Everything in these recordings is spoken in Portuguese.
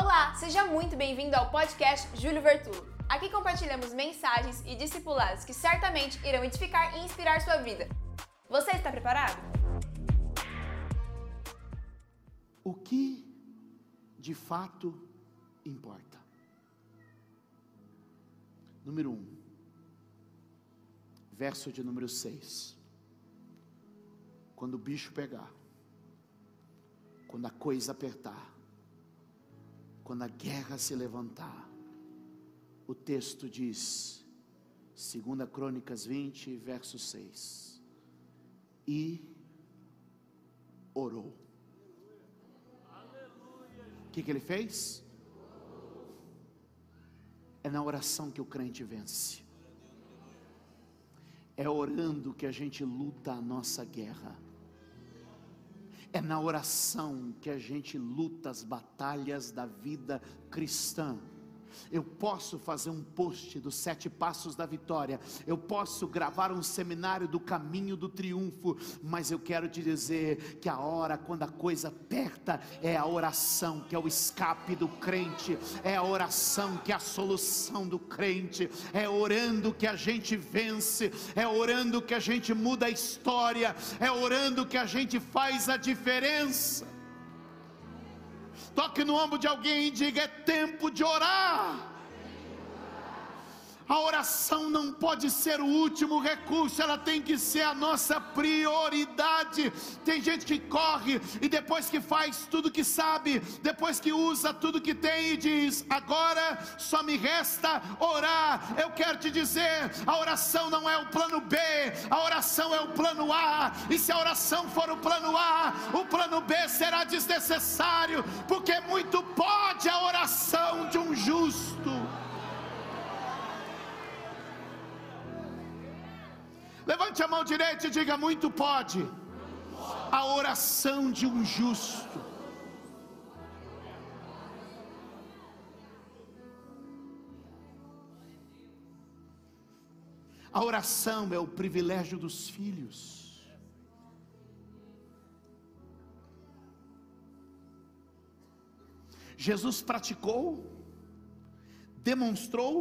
Olá, seja muito bem-vindo ao podcast Júlio Vertulo. Aqui compartilhamos mensagens e discipulados que certamente irão edificar e inspirar sua vida. Você está preparado? O que de fato importa? Número 1, um, verso de número 6. Quando o bicho pegar, quando a coisa apertar, quando a guerra se levantar, o texto diz, 2 Crônicas 20, verso 6, e orou. O que, que ele fez? É na oração que o crente vence. É orando que a gente luta a nossa guerra. É na oração que a gente luta as batalhas da vida cristã. Eu posso fazer um post dos sete passos da vitória, eu posso gravar um seminário do caminho do triunfo, mas eu quero te dizer que a hora quando a coisa aperta é a oração que é o escape do crente, é a oração que é a solução do crente, é orando que a gente vence, é orando que a gente muda a história, é orando que a gente faz a diferença. Toque no ombro de alguém e diga: é tempo de orar. A oração não pode ser o último recurso, ela tem que ser a nossa prioridade. Tem gente que corre e depois que faz tudo que sabe, depois que usa tudo que tem e diz: agora só me resta orar. Eu quero te dizer: a oração não é o plano B, a oração é o plano A. E se a oração for o plano A, o plano B será desnecessário, porque muito pode a oração de um justo. Levante a mão direita e diga: muito pode. A oração de um justo. A oração é o privilégio dos filhos. Jesus praticou, demonstrou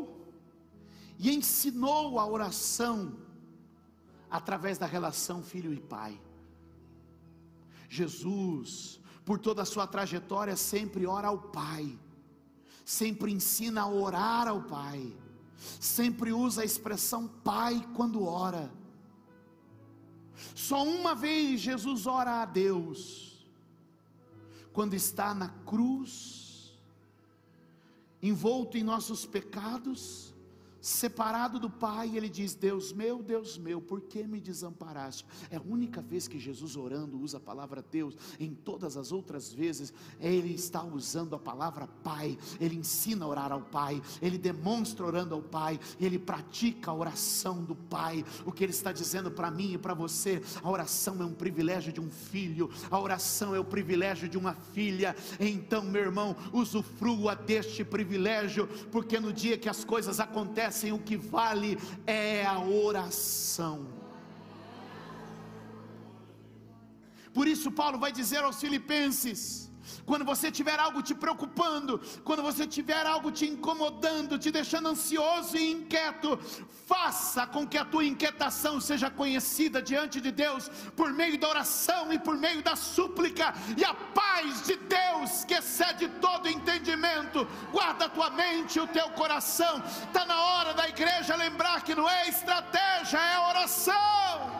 e ensinou a oração através da relação filho e pai. Jesus, por toda a sua trajetória, sempre ora ao Pai, sempre ensina a orar ao Pai, sempre usa a expressão Pai quando ora. Só uma vez Jesus ora a Deus, quando está na cruz, envolto em nossos pecados, separado do Pai, ele diz: Deus meu, Deus meu, por que me desamparaste? É a única vez que Jesus orando usa a palavra Deus, em todas as outras vezes, ele está usando a palavra Pai, ele ensina a orar ao Pai, ele demonstra orando ao Pai, ele pratica a oração do Pai. O que ele está dizendo para mim e para você: a oração é um privilégio de um filho, a oração é o privilégio de uma filha. Então, meu irmão, usufrua deste privilégio, porque no dia que as coisas acontecem, acontecem, o que vale é a oração. Por isso, Paulo vai dizer aos Filipenses: quando você tiver algo te preocupando, quando você tiver algo te incomodando, te deixando ansioso e inquieto, faça com que a tua inquietação seja conhecida diante de Deus por meio da oração e por meio da súplica, e a paz de Deus, que excede todo entendimento, guarda a tua mente e o teu coração. Está na hora da igreja lembrar que não é estratégia, é oração.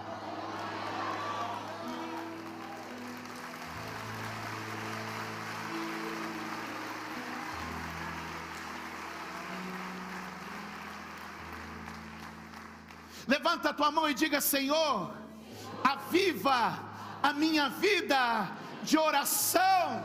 Levanta a tua mão e diga: Senhor, aviva a minha vida de oração.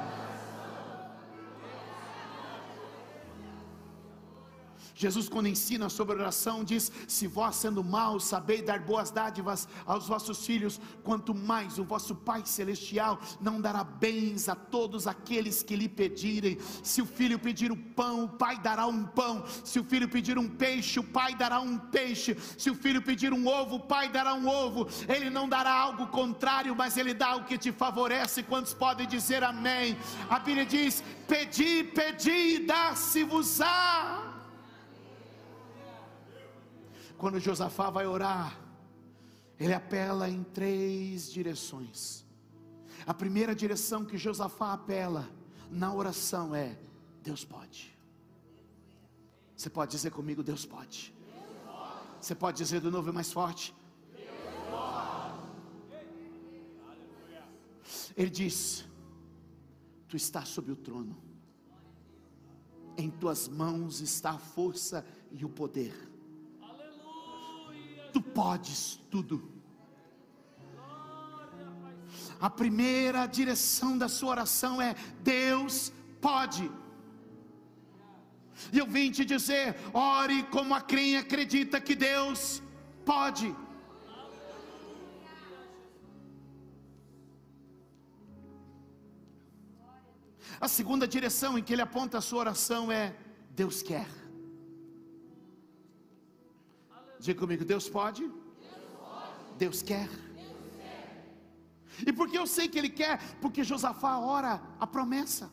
Jesus, quando ensina sobre oração, diz: Se vós, sendo maus, sabeis dar boas dádivas aos vossos filhos, quanto mais o vosso Pai Celestial não dará bens a todos aqueles que lhe pedirem. Se o filho pedir um pão, o Pai dará um pão. Se o filho pedir um peixe, o Pai dará um peixe. Se o filho pedir um ovo, o Pai dará um ovo. Ele não dará algo contrário, mas ele dá o que te favorece. Quantos podem dizer amém? A Bíblia diz: Pedi, pedi, dá-se-vos-á. Quando Josafá vai orar, ele apela em três direções. A primeira direção que Josafá apela na oração é: Deus pode. Você pode dizer comigo, Deus pode. Você pode dizer de novo mais forte? Ele diz: Tu estás sobre o trono, em tuas mãos está a força e o poder tu podes tudo. A primeira direção da sua oração é: Deus pode. E eu vim te dizer: ore como a quem acredita que Deus pode. A segunda direção em que ele aponta a sua oração é: Deus quer. Diga comigo, Deus pode? Deus, pode. Deus quer. Deus quer. E porque eu sei que Ele quer? Porque Josafá ora a promessa.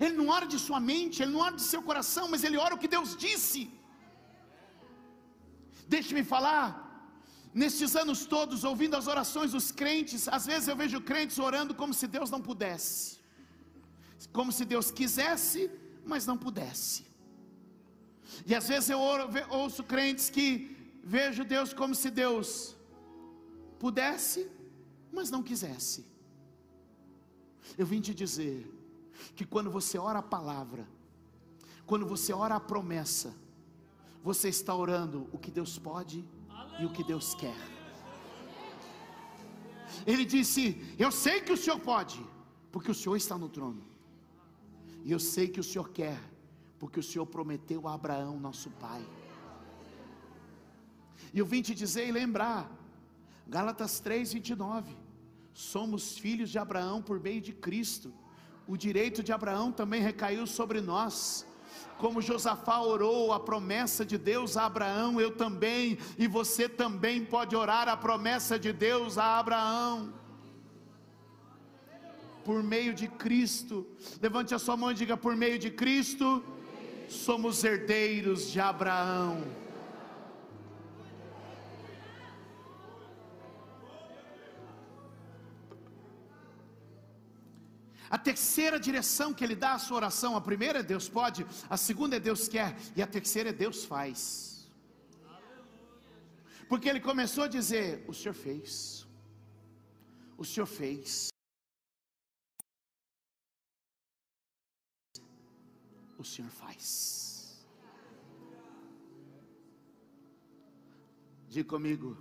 Ele não ora de sua mente, ele não ora de seu coração, mas ele ora o que Deus disse. Deixe-me falar, nestes anos todos, ouvindo as orações dos crentes, às vezes eu vejo crentes orando como se Deus não pudesse, como se Deus quisesse, mas não pudesse. E às vezes eu ouço crentes que vejo Deus como se Deus pudesse, mas não quisesse. Eu vim te dizer que quando você ora a palavra, quando você ora a promessa, você está orando o que Deus pode e o que Deus quer. Ele disse: Eu sei que o Senhor pode, porque o Senhor está no trono, e eu sei que o Senhor quer, porque o Senhor prometeu a Abraão, nosso pai. E eu vim te dizer e lembrar, Gálatas 3, 29. Somos filhos de Abraão por meio de Cristo. O direito de Abraão também recaiu sobre nós. Como Josafá orou a promessa de Deus a Abraão, eu também, e você também pode orar a promessa de Deus a Abraão por meio de Cristo. Levante a sua mão e diga: por meio de Cristo somos herdeiros de Abraão. A terceira direção que ele dá à sua oração, a primeira é Deus pode, a segunda é Deus quer, e a terceira é Deus faz. Porque ele começou a dizer: O Senhor fez, o Senhor fez. O Senhor faz. Diga comigo,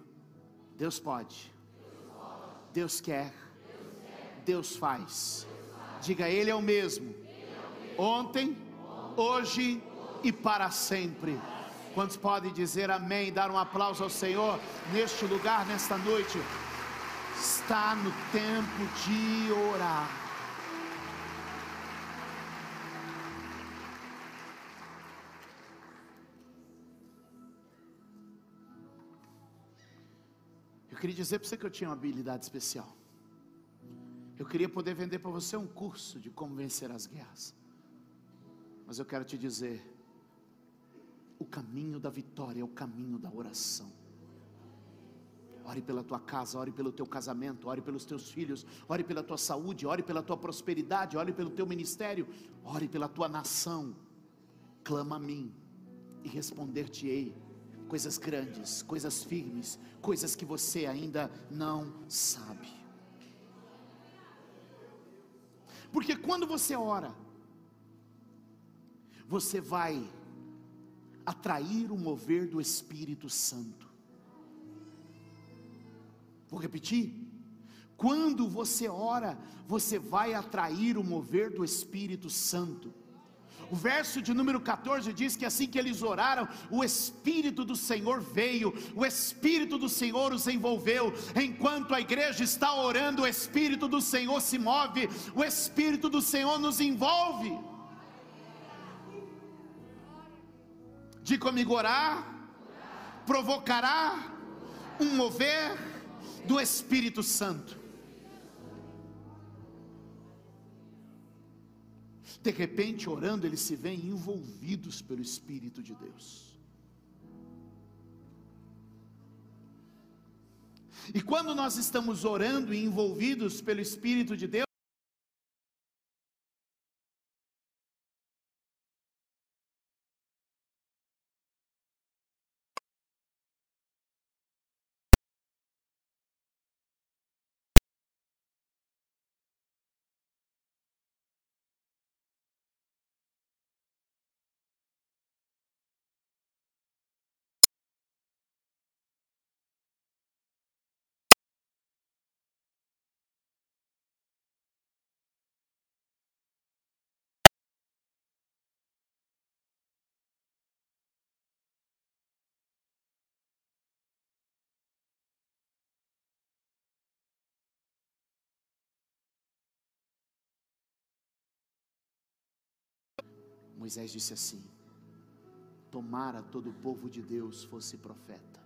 Deus pode, Deus quer, Deus faz. Diga, Ele é o mesmo, ontem, hoje e para sempre. Quantos podem dizer amém, dar um aplauso ao Senhor neste lugar, nesta noite? Está no tempo de orar. Eu queria dizer para você que eu tinha uma habilidade especial. Eu queria poder vender para você um curso de como vencer as guerras. Mas eu quero te dizer: o caminho da vitória é o caminho da oração. Ore pela tua casa, ore pelo teu casamento, ore pelos teus filhos, ore pela tua saúde, ore pela tua prosperidade, ore pelo teu ministério, ore pela tua nação. Clama a mim e responder-te-ei coisas grandes, coisas firmes, coisas que você ainda não sabe. Porque quando você ora, você vai atrair o mover do Espírito Santo. Vou repetir. Quando você ora, você vai atrair o mover do Espírito Santo. O verso de número 14 diz que assim que eles oraram, o Espírito do Senhor veio, o Espírito do Senhor os envolveu. Enquanto a igreja está orando, o Espírito do Senhor se move, o Espírito do Senhor nos envolve. De comigo orar, provocará um mover do Espírito Santo. De repente, orando, eles se veem envolvidos pelo Espírito de Deus. E quando nós estamos orando e envolvidos pelo Espírito de Deus, Moisés disse assim: Tomara todo o povo de Deus fosse profeta.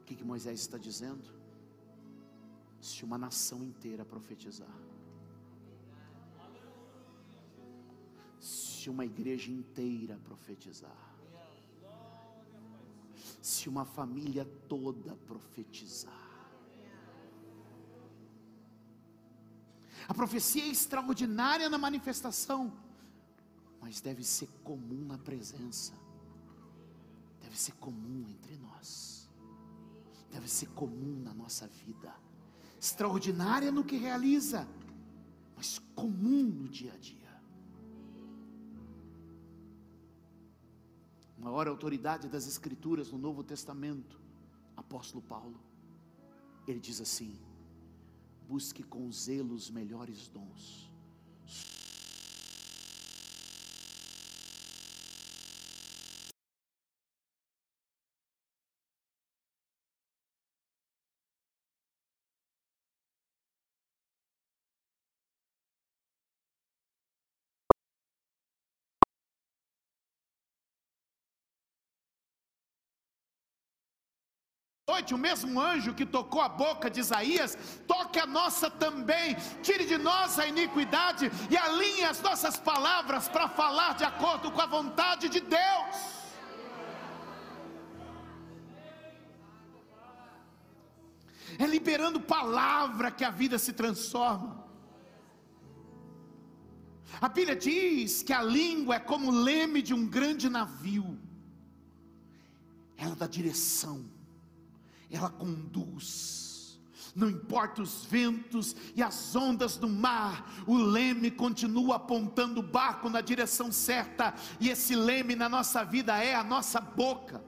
O que, que Moisés está dizendo? Se uma nação inteira profetizar, se uma igreja inteira profetizar, se uma família toda profetizar, a profecia é extraordinária na manifestação mas deve ser comum na presença, deve ser comum entre nós, deve ser comum na nossa vida, extraordinária no que realiza, mas comum no dia a dia. Maior autoridade das Escrituras no Novo Testamento, apóstolo Paulo, ele diz assim: busque com zelo os melhores dons noite, o mesmo anjo que tocou a boca de Isaías, toque a nossa também, tire de nós a iniquidade e alinhe as nossas palavras para falar de acordo com a vontade de Deus. É liberando palavra que a vida se transforma. A Bíblia diz que a língua é como o leme de um grande navio, ela dá direção ela conduz. Não importa os ventos e as ondas do mar, o leme continua apontando o barco na direção certa, e esse leme na nossa vida é a nossa boca.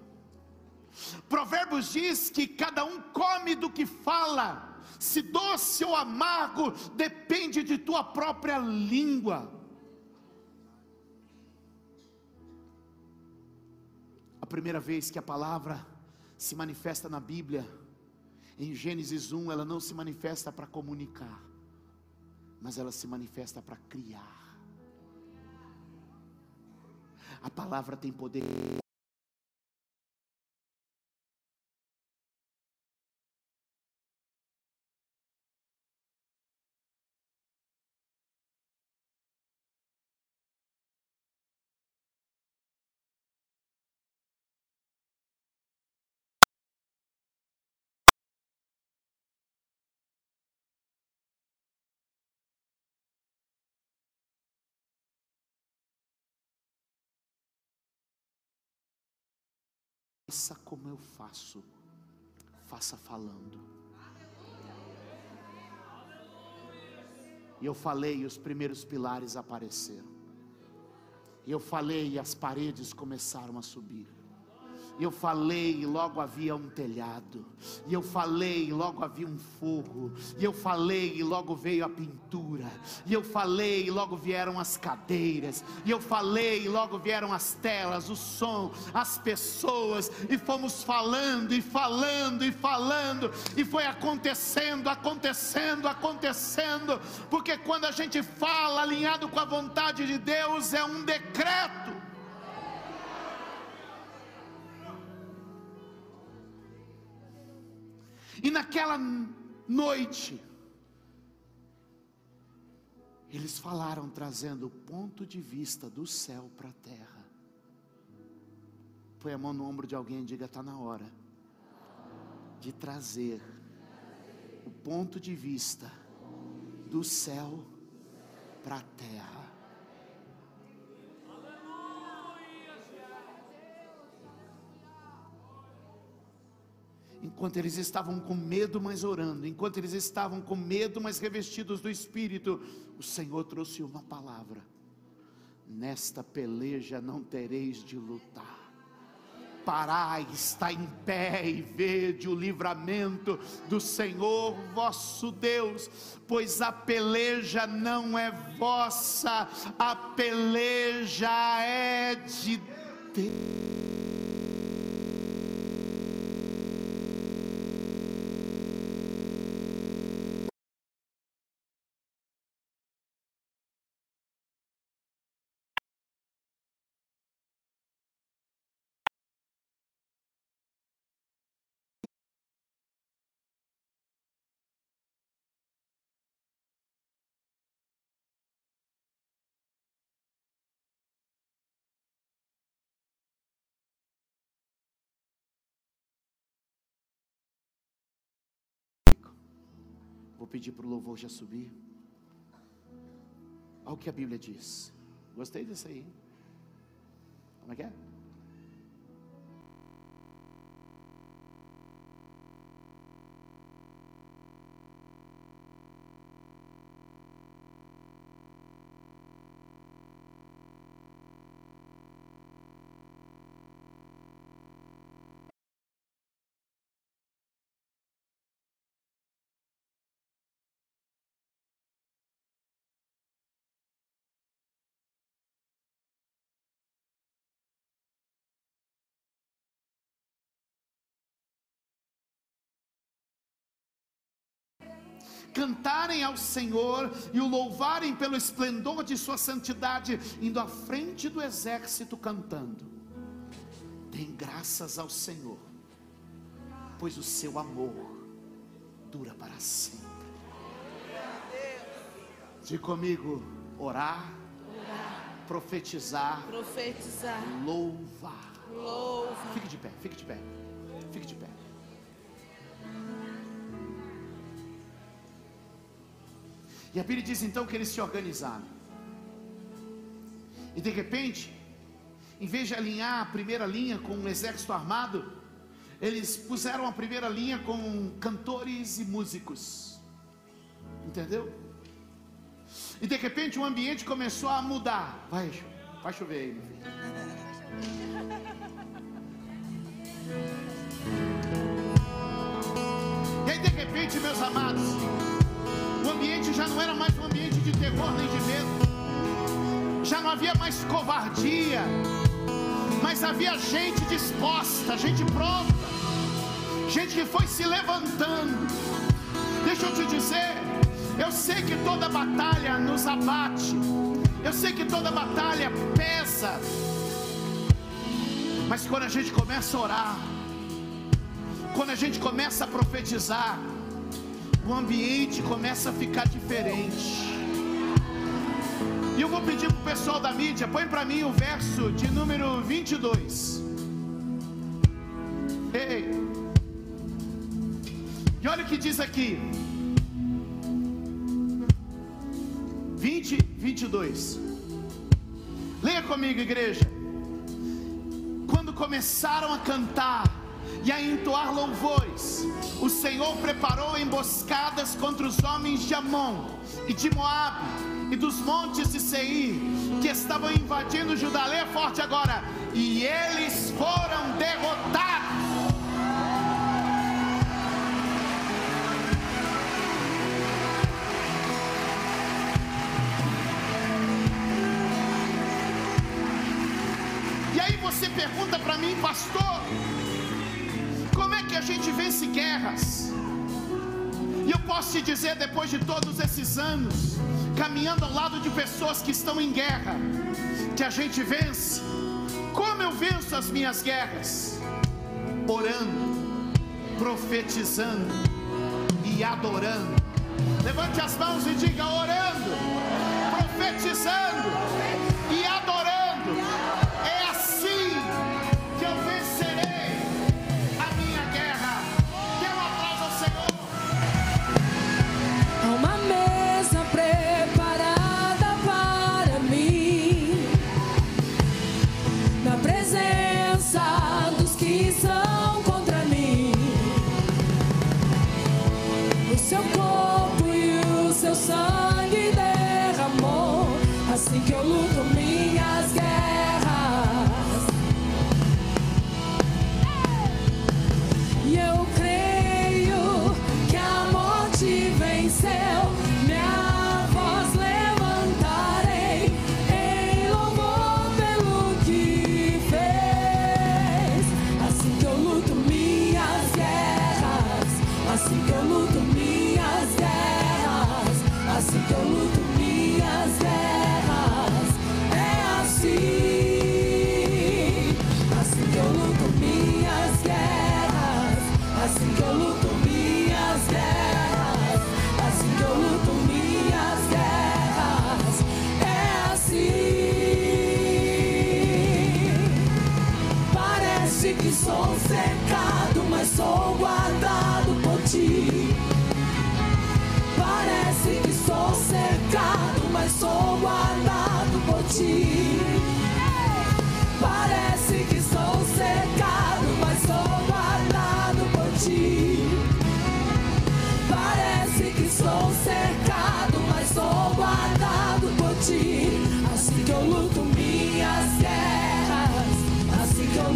Provérbios diz que cada um come do que fala, se doce ou amargo, depende de tua própria língua. A primeira vez que a palavra se manifesta na Bíblia, em Gênesis 1, ela não se manifesta para comunicar, mas ela se manifesta para criar. A palavra tem poder Faça como eu faço, faça falando. E eu falei, e os primeiros pilares apareceram. E eu falei, e as paredes começaram a subir. E eu falei, e logo havia um telhado. E eu falei, e logo havia um forro. E eu falei, e logo veio a pintura. E eu falei, e logo vieram as cadeiras. E eu falei, e logo vieram as telas, o som, as pessoas. E fomos falando, e falando, e falando. E foi acontecendo, acontecendo, acontecendo. Porque quando a gente fala alinhado com a vontade de Deus, é um decreto. E naquela noite, eles falaram trazendo o ponto de vista do céu para a terra. Põe a mão no ombro de alguém e diga: está na hora de trazer o ponto de vista do céu para a terra. Enquanto eles estavam com medo, mas orando, enquanto eles estavam com medo, mas revestidos do Espírito, o Senhor trouxe uma palavra: nesta peleja não tereis de lutar. Parai, está em pé e vede o livramento do Senhor vosso Deus, pois a peleja não é vossa, a peleja é de Deus. Vou pedir para o louvor já subir. Olha o que a Bíblia diz. Gostei disso aí. Como é que é? Cantarem ao Senhor e o louvarem pelo esplendor de Sua santidade, indo à frente do exército cantando. Dêem graças ao Senhor, pois o seu amor dura para sempre. Diga comigo: orar, orar profetizar, profetizar, louvar. louvar. Fique de pé, fique de pé, fique de pé. E a Bíblia diz então que eles se organizaram. E de repente, em vez de alinhar a primeira linha com um exército armado, eles puseram a primeira linha com cantores e músicos. Entendeu? E de repente o ambiente começou a mudar. Vai, vai chover aí, meu filho. E aí de repente, meus amados, ambiente já não era mais um ambiente de terror nem de medo. Já não havia mais covardia. Mas havia gente disposta, gente pronta. Gente que foi se levantando. Deixa eu te dizer, eu sei que toda batalha nos abate. Eu sei que toda batalha pesa. Mas quando a gente começa a orar, quando a gente começa a profetizar, o ambiente começa a ficar diferente. E eu vou pedir para o pessoal da mídia, põe para mim o verso de número 22. Ei. E olha o que diz aqui. 20, 22. Leia comigo, igreja. Quando começaram a cantar, e a entoar louvores. O Senhor preparou emboscadas contra os homens de Amon e de Moabe e dos montes de Seir, que estavam invadindo Judá. Lê forte agora. E eles foram derrotados. E aí você pergunta para mim, pastor, gente vence guerras? E eu posso te dizer, depois de todos esses anos, caminhando ao lado de pessoas que estão em guerra, que a gente vence. Como eu venço as minhas guerras? Orando, profetizando e adorando. Levante as mãos e diga: orando, profetizando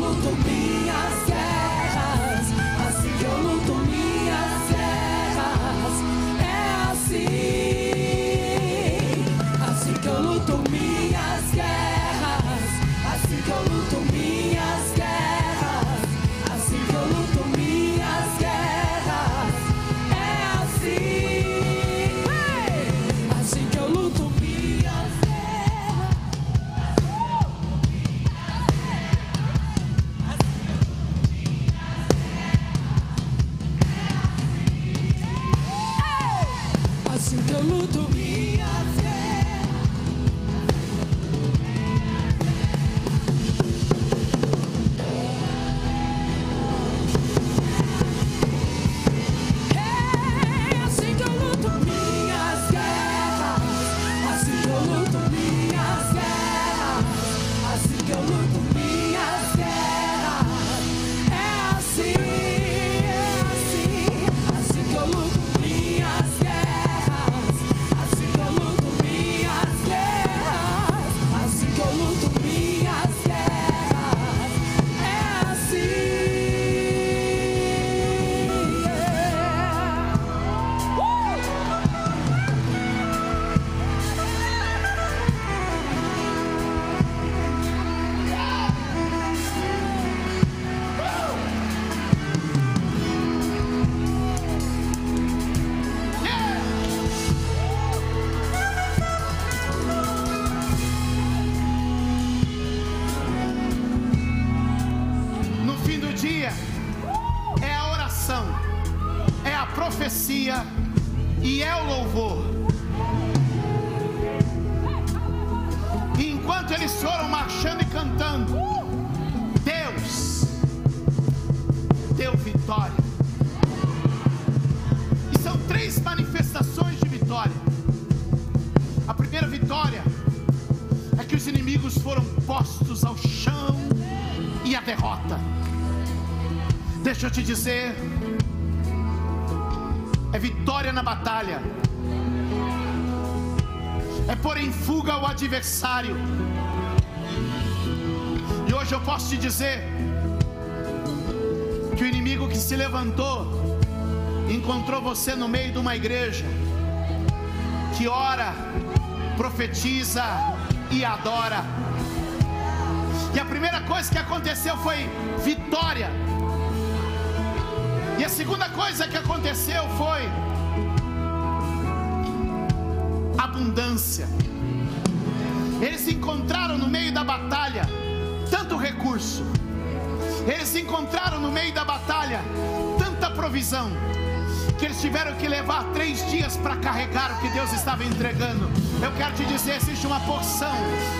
assim e é o louvor. E enquanto eles foram marchando e cantando, Deus deu vitória. E são três manifestações de vitória. A primeira vitória é que os inimigos foram postos ao chão e a derrota. Deixa eu te dizer, é vitória na batalha, é pôr em fuga o adversário. E hoje eu posso te dizer que o inimigo que se levantou encontrou você no meio de uma igreja que ora, profetiza e adora. E a primeira coisa que aconteceu foi vitória. E a segunda coisa que aconteceu foi abundância. Eles encontraram no meio da batalha tanto recurso. Eles encontraram no meio da batalha tanta provisão que eles tiveram que levar três dias para carregar o que Deus estava entregando. Eu quero te dizer: existe uma porção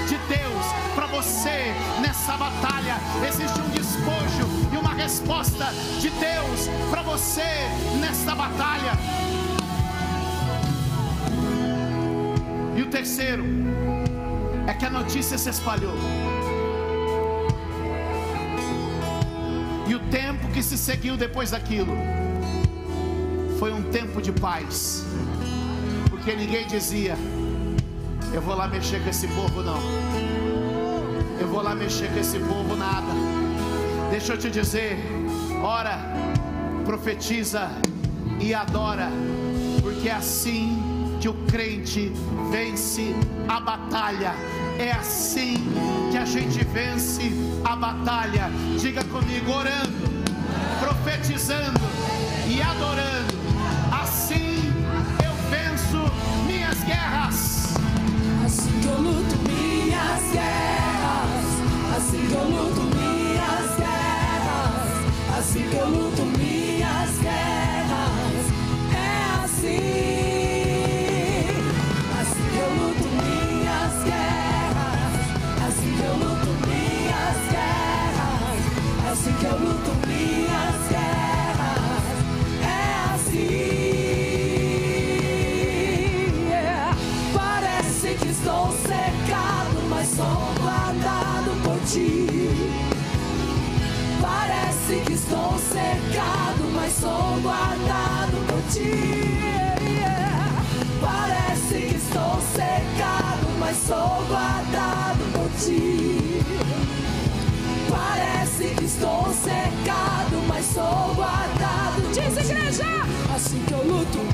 de Deus para você nessa batalha, existe um despojo e uma resposta de Deus para você nessa batalha. E o terceiro é que a notícia se espalhou. E o tempo que se seguiu depois daquilo foi um tempo de paz, porque ninguém dizia: Eu vou lá mexer com esse povo, não. Eu vou lá mexer com esse povo, nada. Deixa eu te dizer: ora, profetiza e adora, porque é assim que o crente vence a batalha. É assim que a gente vence a batalha. Diga comigo, orando, profetizando e adorando. Guerras. Assim que eu luto minhas guerras, assim que eu luto minhas guerras, assim que eu luto ti. Parece que estou cercado, mas sou guardado por ti. Parece que estou cercado, mas sou guardado por ti. Parece que estou cercado, mas sou guardado. Diz igreja! Assim que eu luto.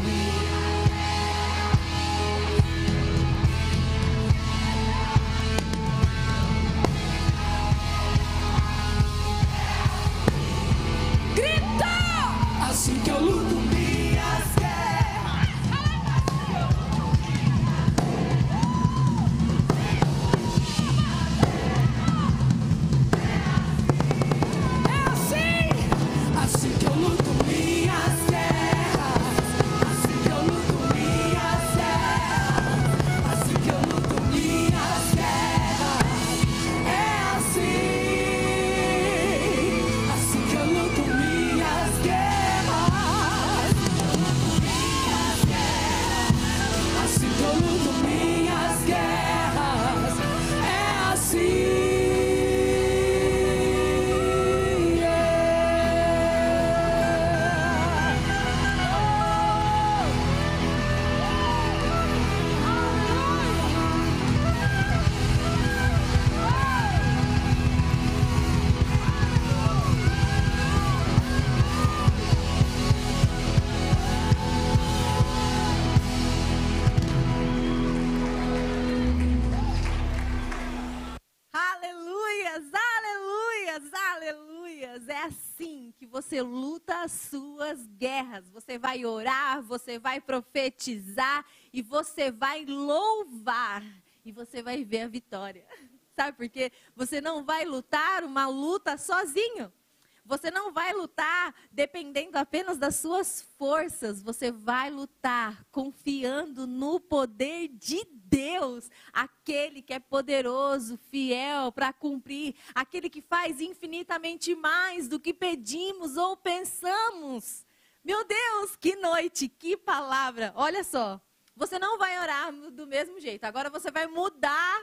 Guerras. Você vai orar, você vai profetizar e você vai louvar e você vai ver a vitória. Sabe por quê? Você não vai lutar uma luta sozinho. Você não vai lutar dependendo apenas das suas forças. Você vai lutar confiando no poder de Deus, aquele que é poderoso, fiel para cumprir, aquele que faz infinitamente mais do que pedimos ou pensamos. Meu Deus, que noite, que palavra. Olha só, você não vai orar do mesmo jeito. Agora você vai mudar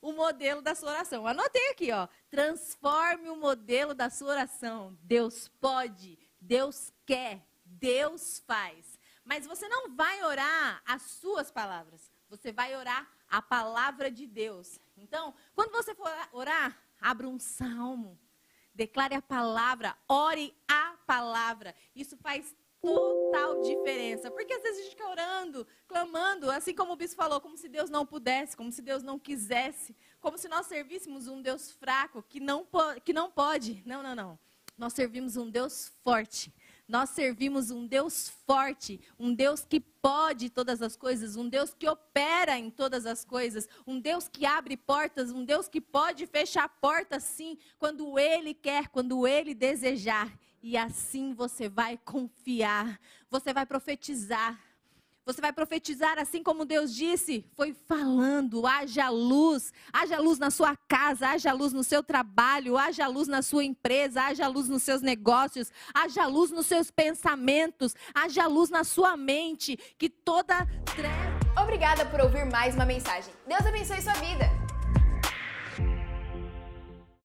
o modelo da sua oração. Anotei aqui, ó. Transforme o modelo da sua oração. Deus pode, Deus quer, Deus faz. Mas você não vai orar as suas palavras. Você vai orar a palavra de Deus. Então, quando você for orar, abra um salmo. Declare a palavra, ore a palavra. Isso faz total diferença. Porque às vezes a gente fica orando, clamando, assim como o bispo falou, como se Deus não pudesse, como se Deus não quisesse, como se nós servíssemos um Deus fraco, que não, que não pode. Não, não, não. Nós servimos um Deus forte. Nós servimos um Deus forte, um Deus que pode todas as coisas, um Deus que opera em todas as coisas, um Deus que abre portas, um Deus que pode fechar portas sim, quando Ele quer, quando Ele desejar. E assim você vai confiar, você vai profetizar. Você vai profetizar assim como Deus disse, foi falando, haja luz, haja luz na sua casa, haja luz no seu trabalho, haja luz na sua empresa, haja luz nos seus negócios, haja luz nos seus pensamentos, haja luz na sua mente, que toda treva. Obrigada por ouvir mais uma mensagem. Deus abençoe sua vida.